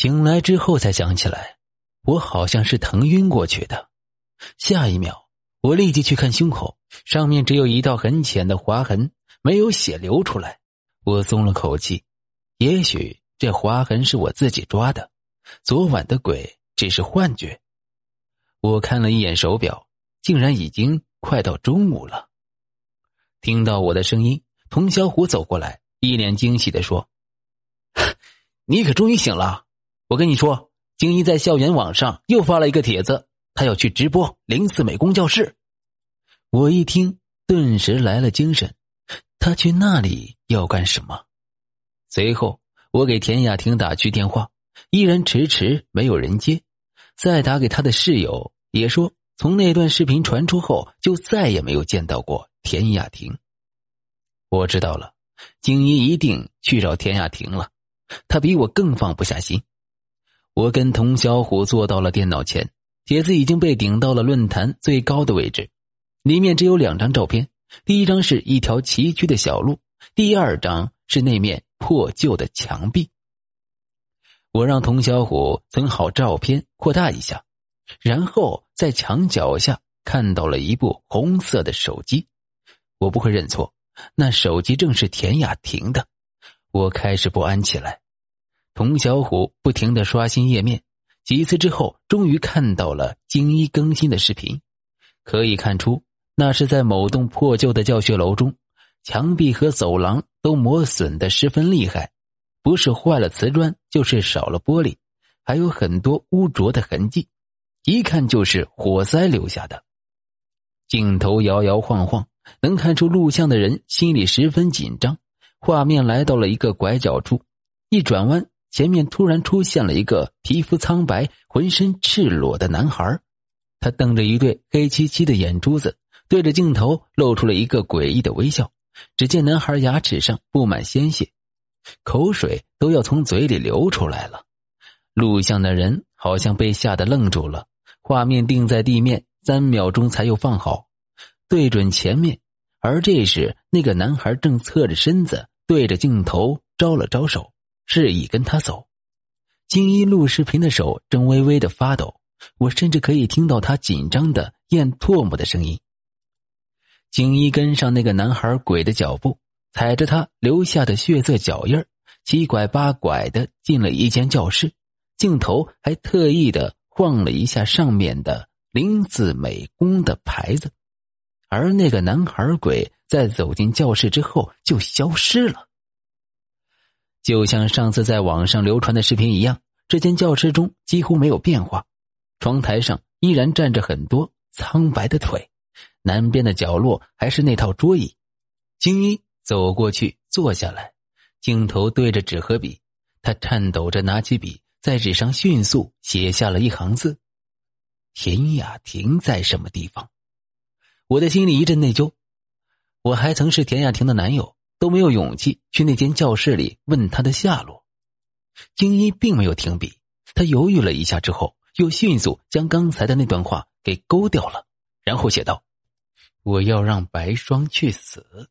醒来之后才想起来，我好像是疼晕过去的。下一秒，我立即去看胸口，上面只有一道很浅的划痕，没有血流出来。我松了口气，也许这划痕是我自己抓的，昨晚的鬼只是幻觉。我看了一眼手表，竟然已经快到中午了。听到我的声音，童小虎走过来，一脸惊喜的说：“ 你可终于醒了！我跟你说，京一在校园网上又发了一个帖子，他要去直播零四美工教室。”我一听，顿时来了精神。他去那里要干什么？随后，我给田雅婷打去电话，依然迟迟没有人接。再打给他的室友，也说从那段视频传出后，就再也没有见到过田雅婷。我知道了，景一一定去找田雅婷了。他比我更放不下心。我跟童小虎坐到了电脑前，帖子已经被顶到了论坛最高的位置，里面只有两张照片。第一张是一条崎岖的小路，第二张是那面破旧的墙壁。我让童小虎存好照片，扩大一下，然后在墙脚下看到了一部红色的手机。我不会认错，那手机正是田雅婷的。我开始不安起来。童小虎不停的刷新页面，几次之后，终于看到了精一更新的视频。可以看出。那是在某栋破旧的教学楼中，墙壁和走廊都磨损的十分厉害，不是坏了瓷砖，就是少了玻璃，还有很多污浊的痕迹，一看就是火灾留下的。镜头摇摇晃晃，能看出录像的人心里十分紧张。画面来到了一个拐角处，一转弯，前面突然出现了一个皮肤苍白、浑身赤裸的男孩，他瞪着一对黑漆漆的眼珠子。对着镜头露出了一个诡异的微笑，只见男孩牙齿上布满鲜血，口水都要从嘴里流出来了。录像的人好像被吓得愣住了，画面定在地面三秒钟才又放好，对准前面。而这时，那个男孩正侧着身子对着镜头招了招手，示意跟他走。金一录视频的手正微微的发抖，我甚至可以听到他紧张的咽唾沫的声音。景一跟上那个男孩鬼的脚步，踩着他留下的血色脚印七拐八拐的进了一间教室，镜头还特意的晃了一下上面的“林子美工”的牌子，而那个男孩鬼在走进教室之后就消失了。就像上次在网上流传的视频一样，这间教室中几乎没有变化，窗台上依然站着很多苍白的腿。南边的角落还是那套桌椅，金一走过去坐下来，镜头对着纸和笔，他颤抖着拿起笔，在纸上迅速写下了一行字：“田雅婷在什么地方？”我的心里一阵内疚，我还曾是田雅婷的男友，都没有勇气去那间教室里问他的下落。精一并没有停笔，他犹豫了一下之后，又迅速将刚才的那段话给勾掉了，然后写道。我要让白霜去死。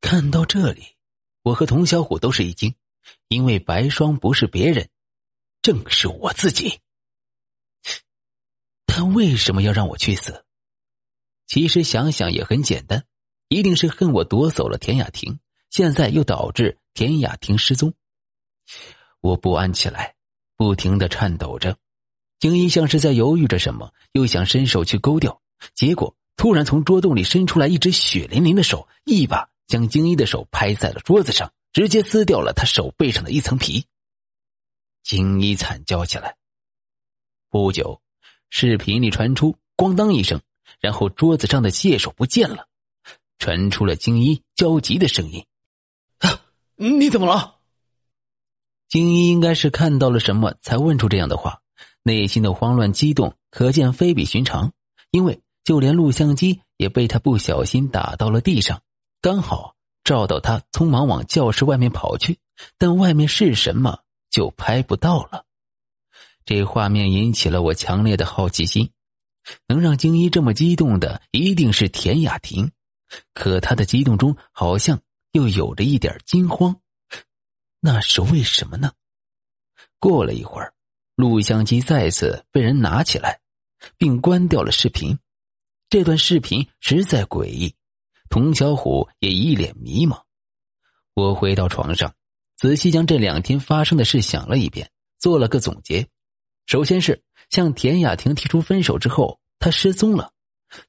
看到这里，我和童小虎都是一惊，因为白霜不是别人，正是我自己。他为什么要让我去死？其实想想也很简单，一定是恨我夺走了田雅婷，现在又导致田雅婷失踪。我不安起来，不停的颤抖着。精一像是在犹豫着什么，又想伸手去勾掉。结果突然从桌洞里伸出来一只血淋淋的手，一把将精一的手拍在了桌子上，直接撕掉了他手背上的一层皮。精一惨叫起来。不久，视频里传出“咣当”一声，然后桌子上的蟹手不见了，传出了京一焦急的声音：“啊，你怎么了？”京一应该是看到了什么才问出这样的话，内心的慌乱激动可见非比寻常，因为。就连录像机也被他不小心打到了地上，刚好照到他匆忙往教室外面跑去，但外面是什么就拍不到了。这画面引起了我强烈的好奇心，能让京一这么激动的一定是田雅婷，可他的激动中好像又有着一点惊慌，那是为什么呢？过了一会儿，录像机再次被人拿起来，并关掉了视频。这段视频实在诡异，童小虎也一脸迷茫。我回到床上，仔细将这两天发生的事想了一遍，做了个总结。首先是向田雅婷提出分手之后，他失踪了，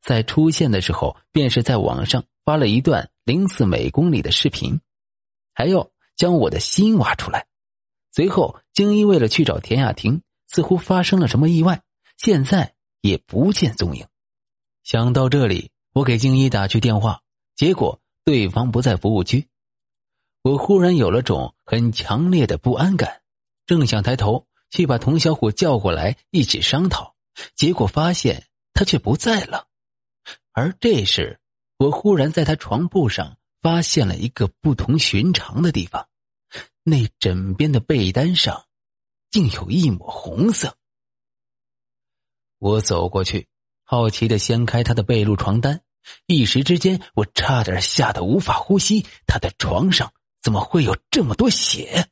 在出现的时候便是在网上发了一段零四每公里的视频，还要将我的心挖出来。随后，京一为了去找田雅婷，似乎发生了什么意外，现在也不见踪影。想到这里，我给京一打去电话，结果对方不在服务区。我忽然有了种很强烈的不安感，正想抬头去把童小虎叫过来一起商讨，结果发现他却不在了。而这时，我忽然在他床铺上发现了一个不同寻常的地方，那枕边的被单上竟有一抹红色。我走过去，好奇的掀开他的被褥床单，一时之间，我差点吓得无法呼吸。他的床上。怎么会有这么多血？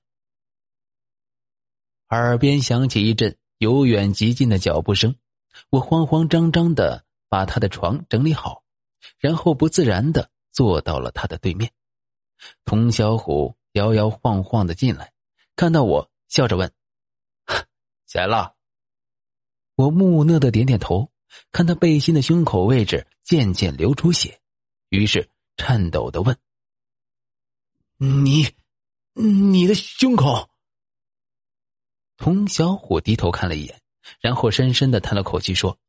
耳边响起一阵由远及近的脚步声，我慌慌张张的把他的床整理好，然后不自然的坐到了他的对面。童小虎摇摇晃晃的进来，看到我，笑着问：“起来了？”我木讷的点点头，看他背心的胸口位置渐渐流出血，于是颤抖的问。你，你的胸口。童小虎低头看了一眼，然后深深的叹了口气，说：“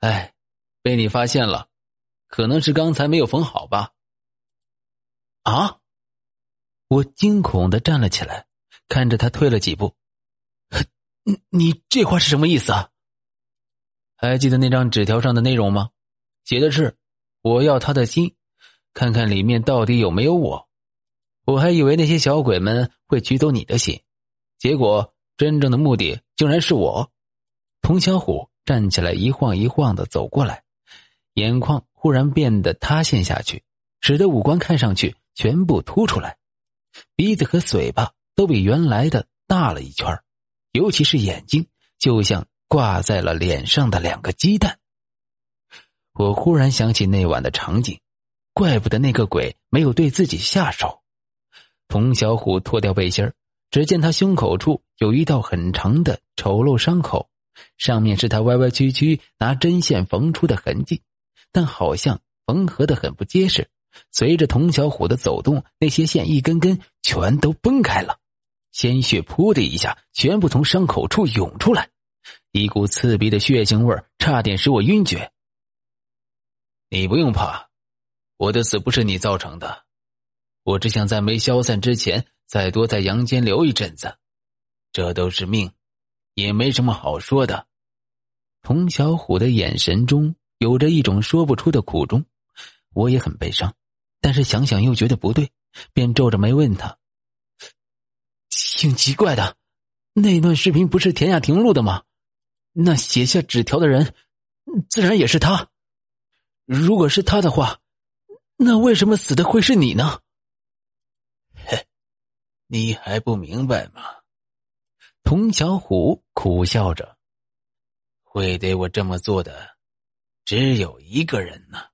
哎，被你发现了，可能是刚才没有缝好吧？”啊！我惊恐的站了起来，看着他退了几步。你你这话是什么意思啊？还记得那张纸条上的内容吗？写的是：“我要他的心，看看里面到底有没有我。”我还以为那些小鬼们会取走你的心，结果真正的目的竟然是我。童小虎站起来，一晃一晃的走过来，眼眶忽然变得塌陷下去，使得五官看上去全部凸出来，鼻子和嘴巴都比原来的大了一圈，尤其是眼睛，就像挂在了脸上的两个鸡蛋。我忽然想起那晚的场景，怪不得那个鬼没有对自己下手。童小虎脱掉背心只见他胸口处有一道很长的丑陋伤口，上面是他歪歪曲曲拿针线缝出的痕迹，但好像缝合的很不结实。随着童小虎的走动，那些线一根根全都崩开了，鲜血噗的一下全部从伤口处涌出来，一股刺鼻的血腥味差点使我晕厥。你不用怕，我的死不是你造成的。我只想在没消散之前再多在阳间留一阵子，这都是命，也没什么好说的。童小虎的眼神中有着一种说不出的苦衷，我也很悲伤，但是想想又觉得不对，便皱着眉问他：“挺奇怪的，那段视频不是田雅婷录的吗？那写下纸条的人，自然也是他。如果是他的话，那为什么死的会是你呢？”你还不明白吗？童小虎苦笑着，会对我这么做的，只有一个人呢。